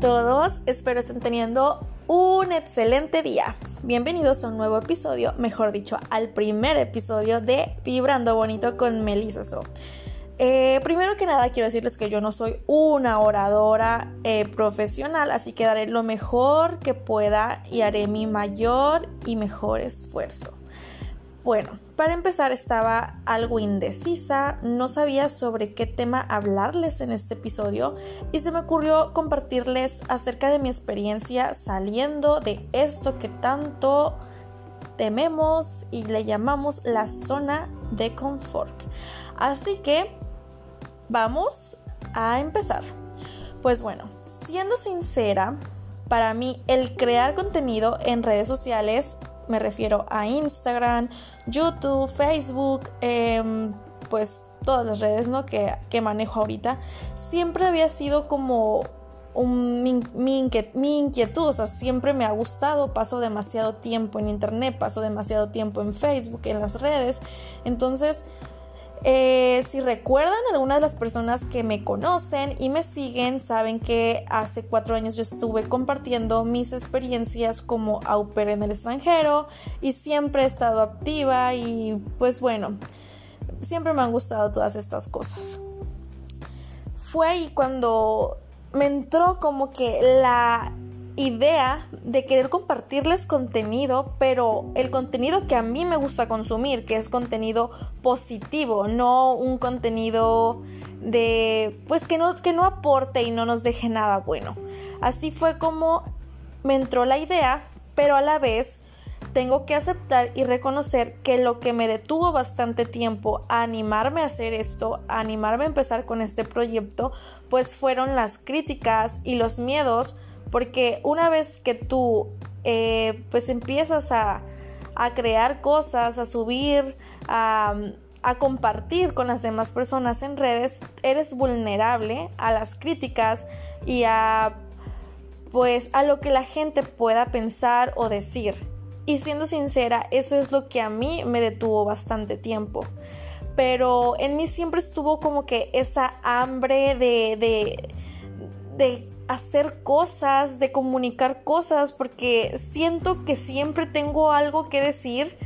todos, espero estén teniendo un excelente día. Bienvenidos a un nuevo episodio, mejor dicho, al primer episodio de Vibrando Bonito con Melissa So. Eh, primero que nada quiero decirles que yo no soy una oradora eh, profesional, así que daré lo mejor que pueda y haré mi mayor y mejor esfuerzo. Bueno, para empezar estaba algo indecisa, no sabía sobre qué tema hablarles en este episodio y se me ocurrió compartirles acerca de mi experiencia saliendo de esto que tanto tememos y le llamamos la zona de confort. Así que vamos a empezar. Pues bueno, siendo sincera, para mí el crear contenido en redes sociales me refiero a Instagram, YouTube, Facebook, em, pues todas las redes ¿no? que, manejo ahorita, siempre había sido como un, mi, mi, inquietud, o sea, siempre me ha gustado, paso demasiado tiempo en internet, paso demasiado tiempo en Facebook, en las redes, entonces eh, si recuerdan, algunas de las personas que me conocen y me siguen saben que hace cuatro años yo estuve compartiendo mis experiencias como au pair en el extranjero y siempre he estado activa y pues bueno, siempre me han gustado todas estas cosas. Fue ahí cuando me entró como que la idea de querer compartirles contenido, pero el contenido que a mí me gusta consumir, que es contenido positivo, no un contenido de pues que no que no aporte y no nos deje nada bueno. Así fue como me entró la idea, pero a la vez tengo que aceptar y reconocer que lo que me detuvo bastante tiempo a animarme a hacer esto, a animarme a empezar con este proyecto, pues fueron las críticas y los miedos porque una vez que tú eh, pues empiezas a, crear cosas, a subir, a, a, compartir con las demás personas en redes, eres vulnerable a las críticas y a pues a lo que la gente pueda pensar o decir. Y siendo sincera, eso es lo que a mí me detuvo bastante tiempo. Pero en mí siempre estuvo como que esa hambre de, de, de hacer cosas, de comunicar cosas, porque siento que siempre tengo algo que decir,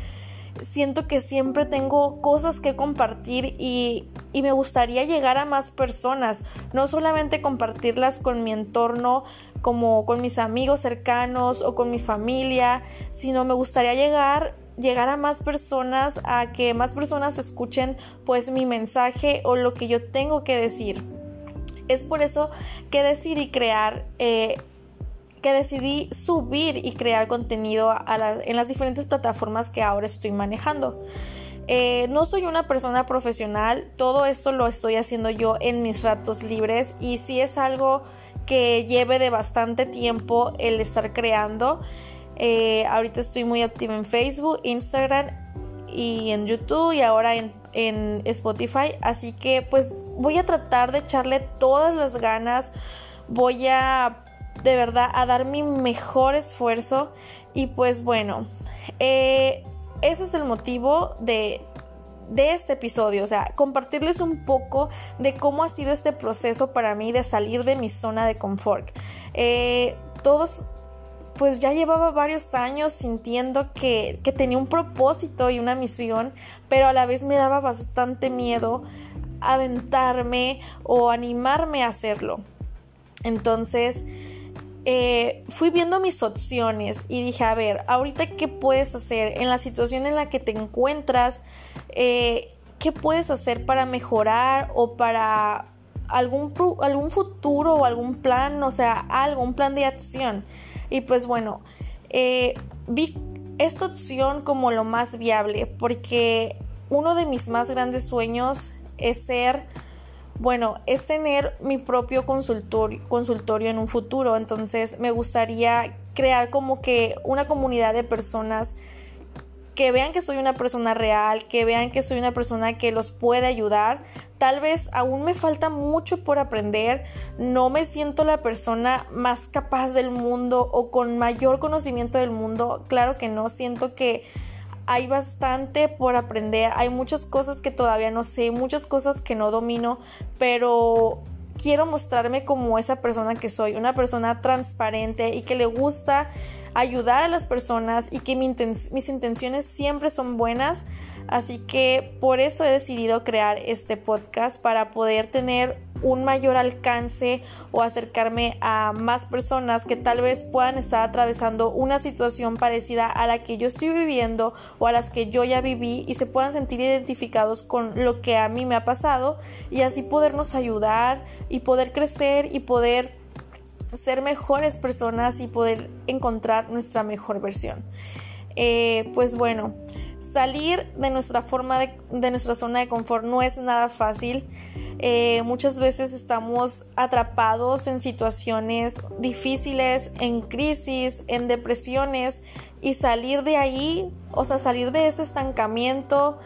siento que siempre tengo cosas que compartir y, y, me gustaría llegar a más personas, no solamente compartirlas con mi entorno, como con mis amigos cercanos o con mi familia, sino me gustaría llegar llegar a más personas, a que más personas escuchen pues mi mensaje o lo que yo tengo que decir. Es por eso que decidí crear, eh, que decidí subir y crear contenido en las diferentes plataformas que ahora estoy manejando. Eh, no soy una persona profesional, todo esto lo estoy haciendo yo en mis ratos libres y si es algo que lleve de bastante tiempo el estar creando. Eh, ahorita estoy muy activa en Facebook, Instagram y en YouTube y ahora en en Spotify. Así que pues voy a tratar de echarle todas las ganas. Voy a de verdad a dar mi mejor esfuerzo. Y pues bueno, eh, ese es el motivo de, de este episodio, o sea, compartirles un poco de cómo ha sido este proceso para mí de salir de mi zona de confort. Eh, todos pues ya llevaba varios años sintiendo que, tenía un propósito y una misión, pero a la vez me daba bastante miedo aventarme o animarme a hacerlo. Entonces, eh, fui viendo mis opciones y dije, a ver, ahorita qué puedes hacer en la situación en la que te encuentras, eh, qué puedes hacer para mejorar o para algún, algún futuro o algún plan, o sea, algo, un plan de acción. Y pues bueno, eh, vi esta opción como lo más viable porque uno de mis más grandes sueños es ser, bueno, es tener mi propio consultorio, consultorio en un futuro. Entonces me gustaría crear como que una comunidad de personas que vean que soy una persona real, que vean que soy una persona que los puede ayudar. Tal vez aún me falta mucho por aprender, no me siento la persona más capaz del mundo o con mayor conocimiento del mundo, claro que no, siento que hay bastante por aprender, hay muchas cosas que todavía no sé, muchas cosas que no domino, pero quiero mostrarme como esa persona que soy, una persona transparente y que le gusta ayudar a las personas y que mis intenciones siempre son buenas. Así que por eso he decidido crear este podcast para poder tener un mayor alcance o acercarme a más personas que tal vez puedan estar atravesando una situación parecida a la que yo estoy viviendo o a las que yo ya viví y se puedan sentir identificados con lo que a mí me ha pasado y así podernos ayudar y poder crecer y poder ser mejores personas y poder encontrar nuestra mejor versión. Eh, pues bueno, salir de nuestra forma de, de, nuestra zona de confort no es nada fácil. Eh, muchas veces estamos atrapados en situaciones difíciles, en crisis, en depresiones y salir de ahí, o sea, salir de ese estancamiento,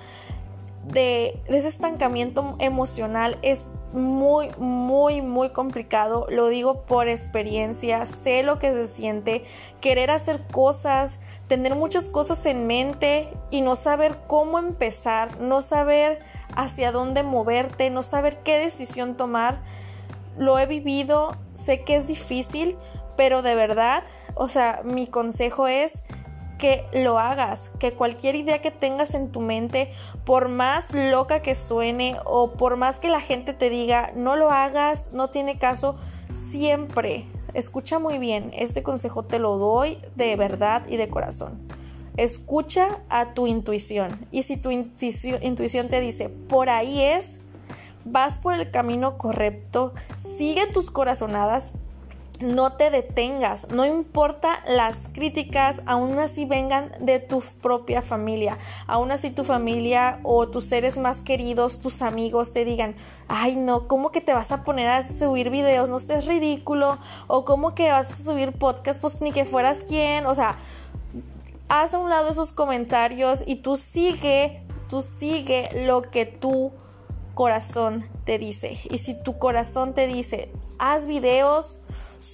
de, ese estancamiento emocional es muy, muy, muy complicado. Lo digo por experiencia, sé lo que se siente, querer hacer cosas, tener muchas cosas en mente y no saber cómo empezar, no saber hacia dónde moverte, no saber qué decisión tomar. Lo he vivido, sé que es difícil, pero de verdad, o sea, mi consejo es que lo hagas, que cualquier idea que tengas en tu mente, por más loca que suene o por más que la gente te diga, no lo hagas, no tiene caso, siempre, escucha muy bien, este consejo te lo doy de verdad y de corazón. Escucha a tu intuición y si tu intuición te dice, por ahí es, vas por el camino correcto, sigue tus corazonadas, no te detengas, no importa las críticas, aún así vengan de tu propia familia, aún así tu familia o tus seres más queridos, tus amigos te digan, ay no, ¿cómo que te vas a poner a subir videos? No seas ridículo, o ¿cómo que vas a subir podcast? Pues ni que fueras quien, o sea, haz a un lado esos comentarios y tú sigue, tú sigue lo que tu corazón te dice. Y si tu corazón te dice, haz videos,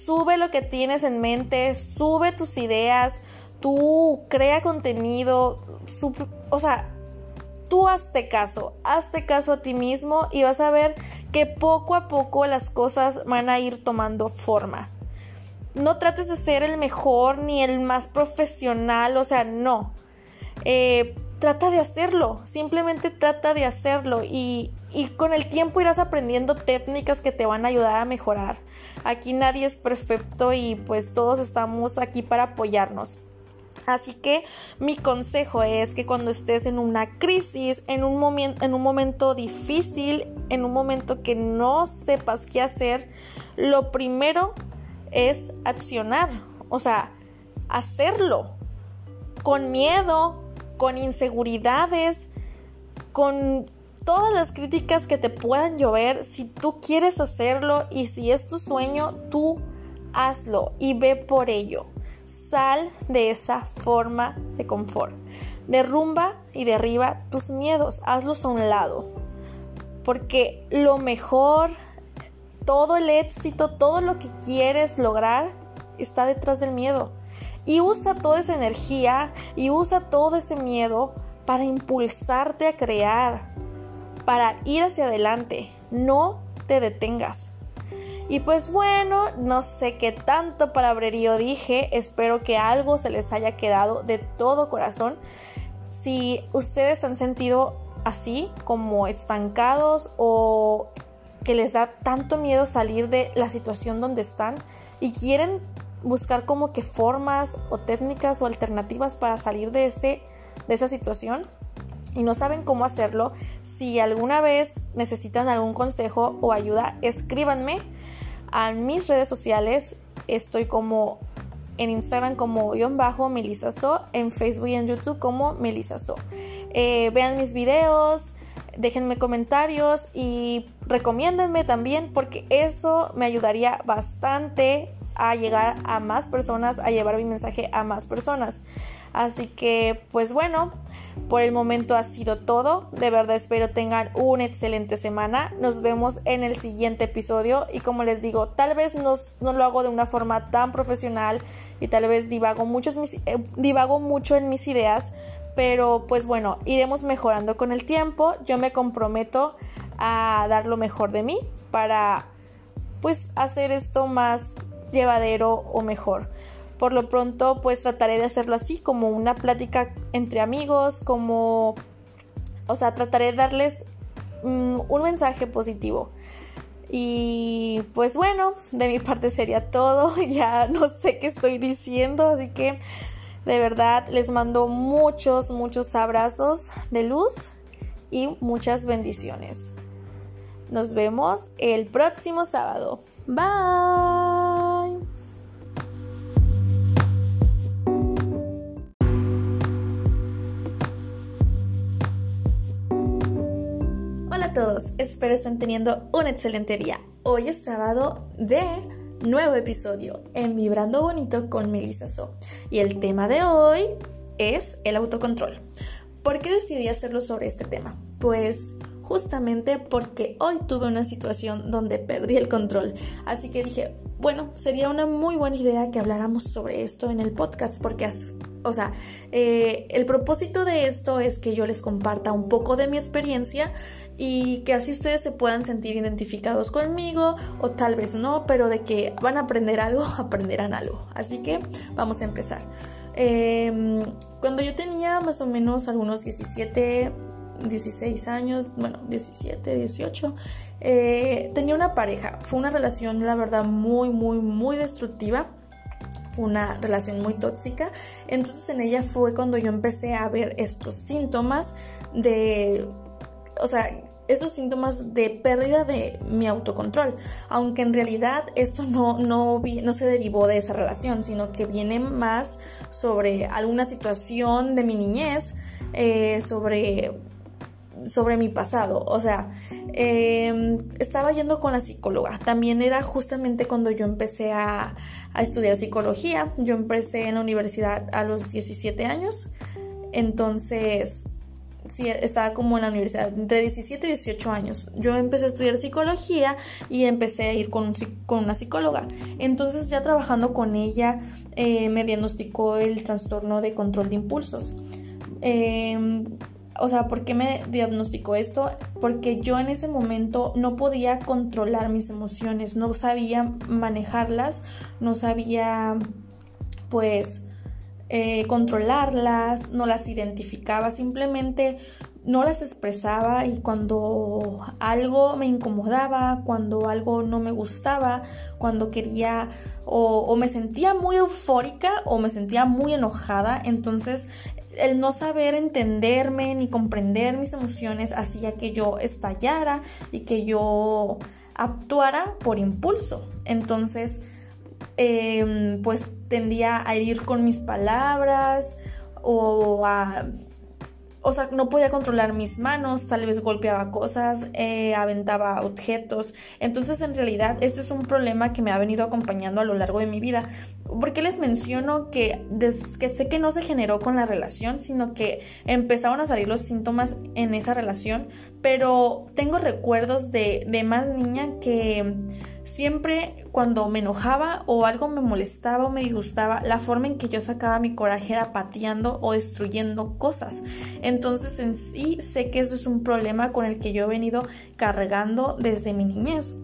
sube lo que tienes en mente, sube tus ideas, tú crea contenido, o sea, tú hazte caso, hazte caso a ti mismo y vas a ver que poco a poco las cosas van a ir tomando forma. No trates de ser el mejor ni el más profesional, o sea, no. Eh, trata de hacerlo, simplemente trata de hacerlo y, y con el tiempo irás aprendiendo técnicas que te van a ayudar a mejorar. Aquí nadie es perfecto y pues todos estamos aquí para apoyarnos. Así que mi consejo es que cuando estés en una crisis, en un, en un momento difícil, en un momento que no sepas qué hacer, lo primero es accionar, o sea, hacerlo con miedo, con inseguridades, con todas las críticas que te puedan llover, si tú quieres hacerlo y si es tu sueño, tú hazlo y ve por ello. Sal de esa forma de confort. Derrumba y derriba tus miedos, hazlos a un lado. Porque lo mejor, todo el éxito, todo lo que quieres lograr está detrás del miedo. Y usa toda esa energía y usa todo ese miedo para impulsarte a crear, para ir hacia adelante. No te detengas. Y pues bueno, no sé qué tanto palabrerío dije, espero que algo se les haya quedado de todo corazón. Si ustedes han sentido así, como estancados o que les da tanto miedo salir de la situación donde están y quieren buscar como que formas o técnicas o alternativas para salir de, ese, de esa situación, y no saben cómo hacerlo, si alguna vez necesitan algún consejo o ayuda, escríbanme a mis redes sociales. Estoy como en Instagram como guion bajo Melisaso, en Facebook y en YouTube como Melisaso. Eh, vean mis videos, déjenme comentarios y recomiéndenme también porque eso me ayudaría bastante a llegar a más personas, a llevar mi mensaje a más personas. Así que, pues bueno, por el momento ha sido todo. De verdad espero tengan una excelente semana. Nos vemos en el siguiente episodio. Y como les digo, tal vez no, lo hago de una forma tan profesional y tal vez divago, eh, divago mucho en mis ideas. Pero pues bueno, iremos mejorando con el tiempo. Yo me comprometo a dar lo mejor de mí para pues hacer esto más llevadero o mejor. Por lo pronto, pues trataré de hacerlo así, como una plática entre amigos, como, o sea, trataré de darles mm, un mensaje positivo. Y pues bueno, de mi parte sería todo. Ya no sé qué estoy diciendo, así que de verdad les mando muchos, muchos abrazos de luz y muchas bendiciones. Nos vemos el próximo sábado. Bye. Espero estén teniendo un excelente día. Hoy es sábado de nuevo episodio en Vibrando Bonito con Melissa So. Y el tema de hoy es el autocontrol. ¿Por qué decidí hacerlo sobre este tema? Pues justamente porque hoy tuve una situación donde perdí el control. Así que dije, bueno, sería una muy buena idea que habláramos sobre esto en el podcast porque, o sea, eh, el propósito de esto es que yo les comparta un poco de mi experiencia y que así ustedes se puedan sentir identificados conmigo o tal vez no, pero de que van a aprender algo, aprenderán algo. Así que vamos a empezar. Em, cuando yo tenía más o menos algunos 17, 16 años, bueno, 17, 18, eh, tenía una pareja. Fue una relación, la verdad, muy, muy, muy destructiva. Fue una relación muy tóxica. Entonces en ella fue cuando yo empecé a ver estos síntomas de o sea, esos síntomas de pérdida de mi autocontrol, aunque en realidad esto no, no, no, se derivó de esa relación, sino que viene más sobre alguna situación de mi niñez, eh, sobre, sobre mi pasado. O sea, em, estaba yendo con la psicóloga. También era justamente cuando yo empecé a, a estudiar psicología. Yo empecé en la universidad a los 17 años. Entonces, estaba como en la universidad, entre 17 y 18 años. Yo empecé a estudiar psicología y empecé a ir con, con una psicóloga. Entonces ya trabajando con ella eh, me diagnosticó el trastorno de control de impulsos. Em, o sea, ¿por qué me diagnosticó esto? Porque yo en ese momento no podía controlar mis emociones, no sabía manejarlas, no sabía pues eh, controlarlas, no las identificaba, simplemente no las expresaba y cuando algo me incomodaba, cuando algo no me gustaba, cuando quería o, me sentía muy eufórica o me sentía muy enojada, entonces el no saber entenderme ni comprender mis emociones hacía que yo estallara y que yo actuara por impulso. Entonces, Em, pues tendía a ir con mis palabras o a... O sea, no podía controlar mis manos, tal vez golpeaba cosas, eh, aventaba objetos. Entonces, en realidad, este es un problema que me ha venido acompañando a lo largo de mi vida. ¿Por qué les menciono que, que sé que no se generó con la relación, sino que empezaron a salir los síntomas en esa relación? Pero tengo recuerdos de, de más niña que Siempre cuando me enojaba o algo me molestaba o me disgustaba, la forma en que yo sacaba mi coraje era pateando o destruyendo cosas. Entonces en sí sé que eso es un problema con el que yo he venido cargando desde mi niñez.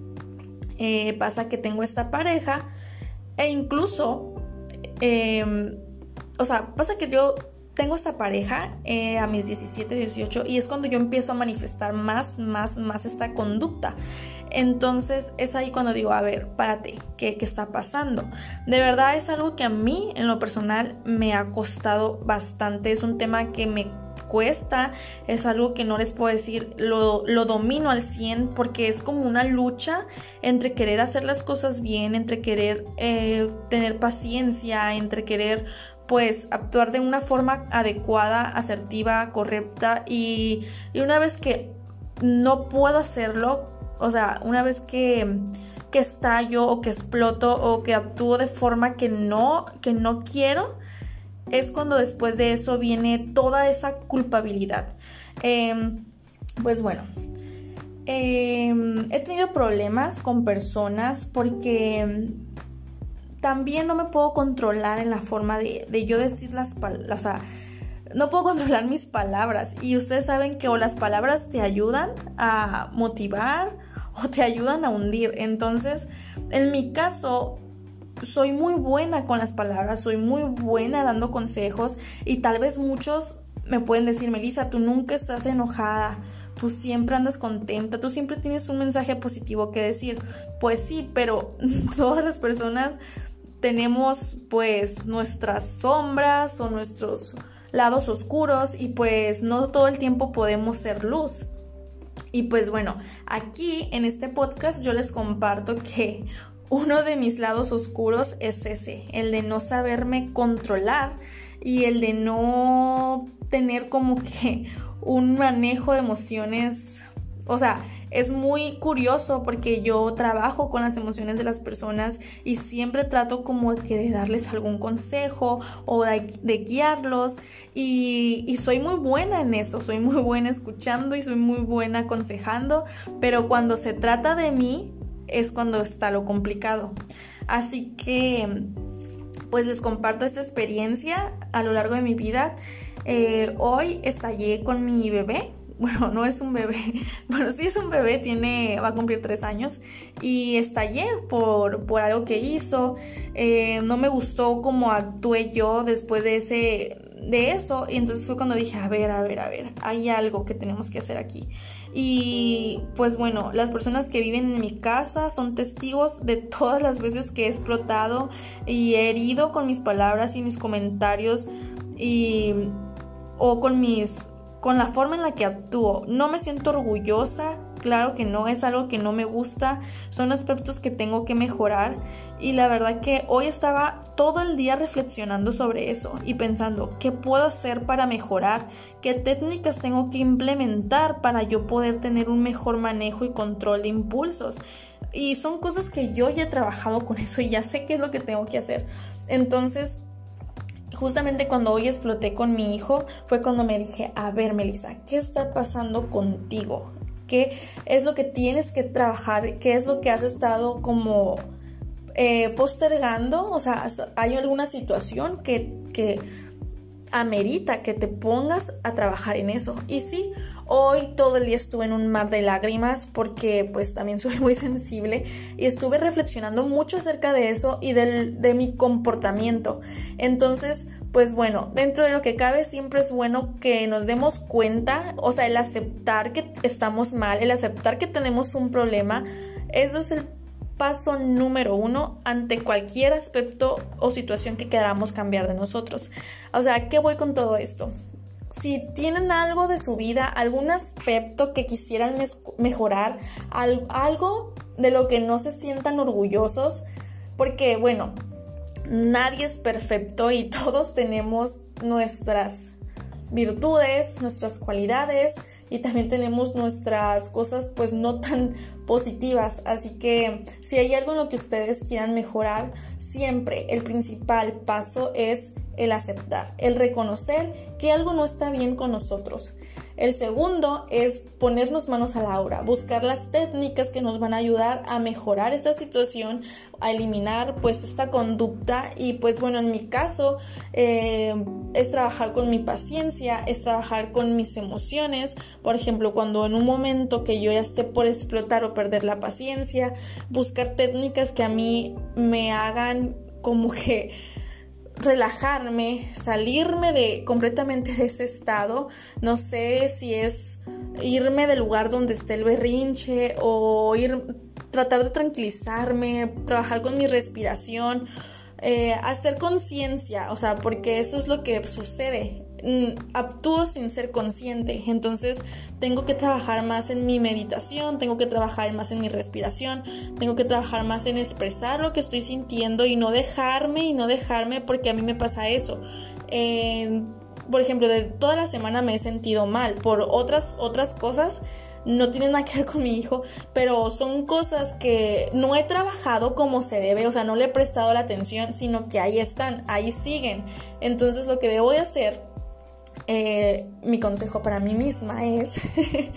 Eh, pasa que tengo esta pareja e incluso, em, o sea, pasa que yo tengo esta pareja eh, a mis 17, 18 y es cuando yo empiezo a manifestar más, más, más esta conducta. Entonces es ahí cuando digo, a ver, párate, ¿qué, ¿qué, está pasando? De verdad es algo que a mí en lo personal me ha costado bastante, es un tema que me cuesta, es algo que no les puedo decir, lo, lo domino al 100 porque es como una lucha entre querer hacer las cosas bien, entre querer eh, tener paciencia, entre querer pues actuar de una forma adecuada, asertiva, correcta y, y una vez que no puedo hacerlo, o sea, una vez que, que estallo o que exploto o que actúo de forma que no, que no quiero, es cuando después de eso viene toda esa culpabilidad. Em, pues bueno, em, he tenido problemas con personas porque también no me puedo controlar en la forma de, de yo decir las palabras, o sea, no puedo controlar mis palabras y ustedes saben que o las palabras te ayudan a motivar o te ayudan a hundir. Entonces, en mi caso, soy muy buena con las palabras, soy muy buena dando consejos y tal vez muchos me pueden decir, Melissa, tú nunca estás enojada, tú siempre andas contenta, tú siempre tienes un mensaje positivo que decir. Pues sí, pero todas las personas tenemos pues nuestras sombras o nuestros lados oscuros y pues no todo el tiempo podemos ser luz. Y pues bueno, aquí en este podcast yo les comparto que uno de mis lados oscuros es ese, el de no saberme controlar y el de no tener como que un manejo de emociones, o sea, es muy curioso porque yo trabajo con las emociones de las personas y siempre trato como que de darles algún consejo o de, guiarlos y, soy muy buena en eso, soy muy buena escuchando y soy muy buena aconsejando, pero cuando se trata de mí es cuando está lo complicado. Así que pues les comparto esta experiencia a lo largo de mi vida. Eh, hoy estallé con mi bebé, bueno, no es un bebé, bueno, sí es un bebé, tiene, va a cumplir tres años y estallé por, por algo que hizo, eh, no me gustó cómo actué yo después de ese, de eso y entonces fue cuando dije, a ver, a ver, a ver, hay algo que tenemos que hacer aquí. Y pues bueno, las personas que viven en mi casa son testigos de todas las veces que he explotado y he herido con mis palabras y mis comentarios y o con mis con la forma en la que actúo. No me siento orgullosa, claro que no, es algo que no me gusta, son aspectos que tengo que mejorar y la verdad que hoy estaba todo el día reflexionando sobre eso y pensando qué puedo hacer para mejorar, qué técnicas tengo que implementar para yo poder tener un mejor manejo y control de impulsos. Y son cosas que yo ya he trabajado con eso y ya sé qué es lo que tengo que hacer. Entonces, justamente cuando hoy exploté con mi hijo fue cuando me dije, a ver Melissa, ¿qué está pasando contigo? ¿Qué es lo que tienes que trabajar? ¿Qué es lo que has estado como eh, postergando? O sea, ¿hay alguna situación que, que amerita que te pongas a trabajar en eso? Y sí, Hoy todo el día estuve en un mar de lágrimas porque pues también soy muy sensible y estuve reflexionando mucho acerca de eso y de mi comportamiento. Entonces, pues bueno, dentro de lo que cabe siempre es bueno que nos demos cuenta, o sea, el aceptar que estamos mal, el aceptar que tenemos un problema, eso es el paso número uno ante cualquier aspecto o situación que queramos cambiar de nosotros. O sea, ¿qué voy con todo esto? Si tienen algo de su vida, algún aspecto que quisieran mejorar, algo de lo que no se sientan orgullosos, porque bueno, nadie es perfecto y todos tenemos nuestras virtudes, nuestras cualidades y también tenemos nuestras cosas pues no tan positivas. Así que si hay algo en lo que ustedes quieran mejorar, siempre el principal paso es el aceptar, el reconocer que algo no está bien con nosotros. El segundo es ponernos manos a la obra, buscar las técnicas que nos van a ayudar a mejorar esta situación, a eliminar pues esta conducta y pues bueno, en mi caso eh, es trabajar con mi paciencia, es trabajar con mis emociones, por ejemplo, cuando en un momento que yo ya esté por explotar o perder la paciencia, buscar técnicas que a mí me hagan como que relajarme, salirme de completamente de ese estado. No sé si es irme del lugar donde esté el berrinche o ir tratar de tranquilizarme, trabajar con mi respiración, eh, hacer conciencia, o sea, porque eso es lo que sucede. Mm, actúo sin ser consciente. Entonces tengo que trabajar más en mi meditación, tengo que trabajar más en mi respiración, tengo que trabajar más en expresar lo que estoy sintiendo y no dejarme y no dejarme porque a mí me pasa eso. por ejemplo, de toda la semana me he sentido mal por otras, otras cosas. No tienen nada que ver con mi hijo, pero son cosas que no he trabajado como se debe, o sea, no le he prestado la atención, sino que ahí están, ahí siguen. Entonces lo que debo de hacer eh, mi consejo para mí misma es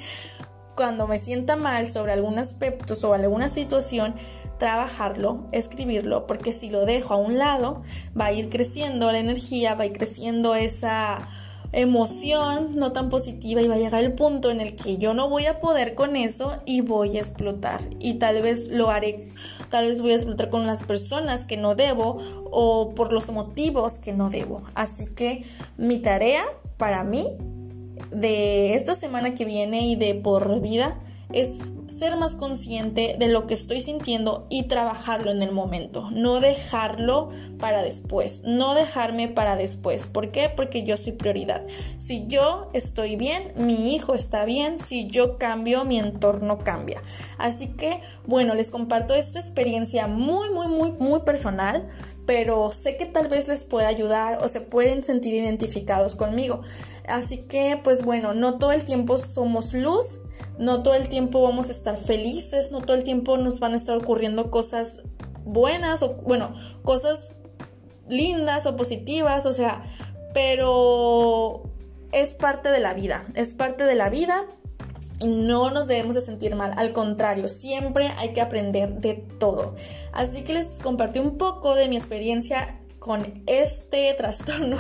cuando me sienta mal sobre algún aspecto, sobre alguna situación, trabajarlo, escribirlo, porque si lo dejo a un lado, va a ir creciendo la energía, va a ir creciendo esa emoción no tan positiva y va a llegar el punto en el que yo no voy a poder con eso y voy a explotar. Y tal vez lo haré tal vez voy a explotar con las personas que no debo o por los motivos que no debo. Así que mi tarea para mí de esta semana que viene y de por vida es ser más consciente de lo que estoy sintiendo y trabajarlo en el momento, no dejarlo para después, no dejarme para después. ¿Por qué? Porque yo soy prioridad. Si yo estoy bien, mi hijo está bien, si yo cambio, mi entorno cambia. Así que, bueno, les comparto esta experiencia muy, muy, muy, muy personal pero sé que tal vez les pueda ayudar o se pueden sentir identificados conmigo. Así que, pues bueno, no todo el tiempo somos luz no todo el tiempo vamos a estar felices, no todo el tiempo nos van a estar ocurriendo cosas buenas o, bueno, cosas lindas o positivas, o sea, pero es parte de la vida, es parte de la vida y no nos debemos de sentir mal, al contrario, siempre hay que aprender de todo. Así que les compartí un poco de mi experiencia con este trastorno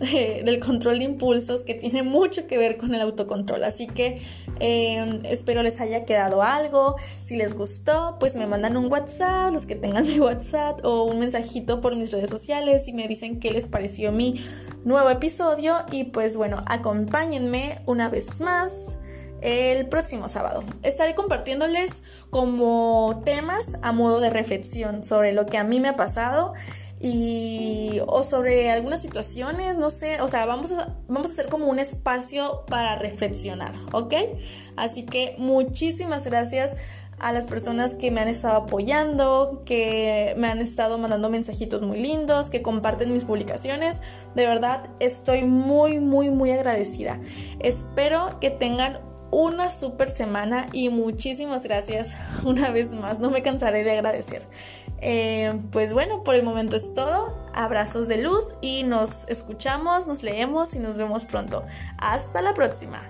del control de impulsos que tiene mucho que ver con el autocontrol. Así que em, espero les haya quedado algo. Si les gustó, pues me mandan un WhatsApp, los que tengan mi WhatsApp, o un mensajito por mis redes sociales y me dicen qué les pareció mi nuevo episodio. Y pues bueno, acompáñenme una vez más el próximo sábado. Estaré compartiéndoles como temas a modo de reflexión sobre lo que a mí me ha pasado y o sobre algunas situaciones, no sé, o sea, vamos a, vamos a hacer como un espacio para reflexionar, ¿ok? Así que muchísimas gracias a las personas que me han estado apoyando, que me han estado mandando mensajitos muy lindos, que comparten mis publicaciones. De verdad, estoy muy, muy, muy agradecida. Espero que tengan una super semana y muchísimas gracias una vez más. No me cansaré de agradecer. Eh, pues bueno, por el momento es todo. Abrazos de luz y nos escuchamos, nos leemos y nos vemos pronto. Hasta la próxima.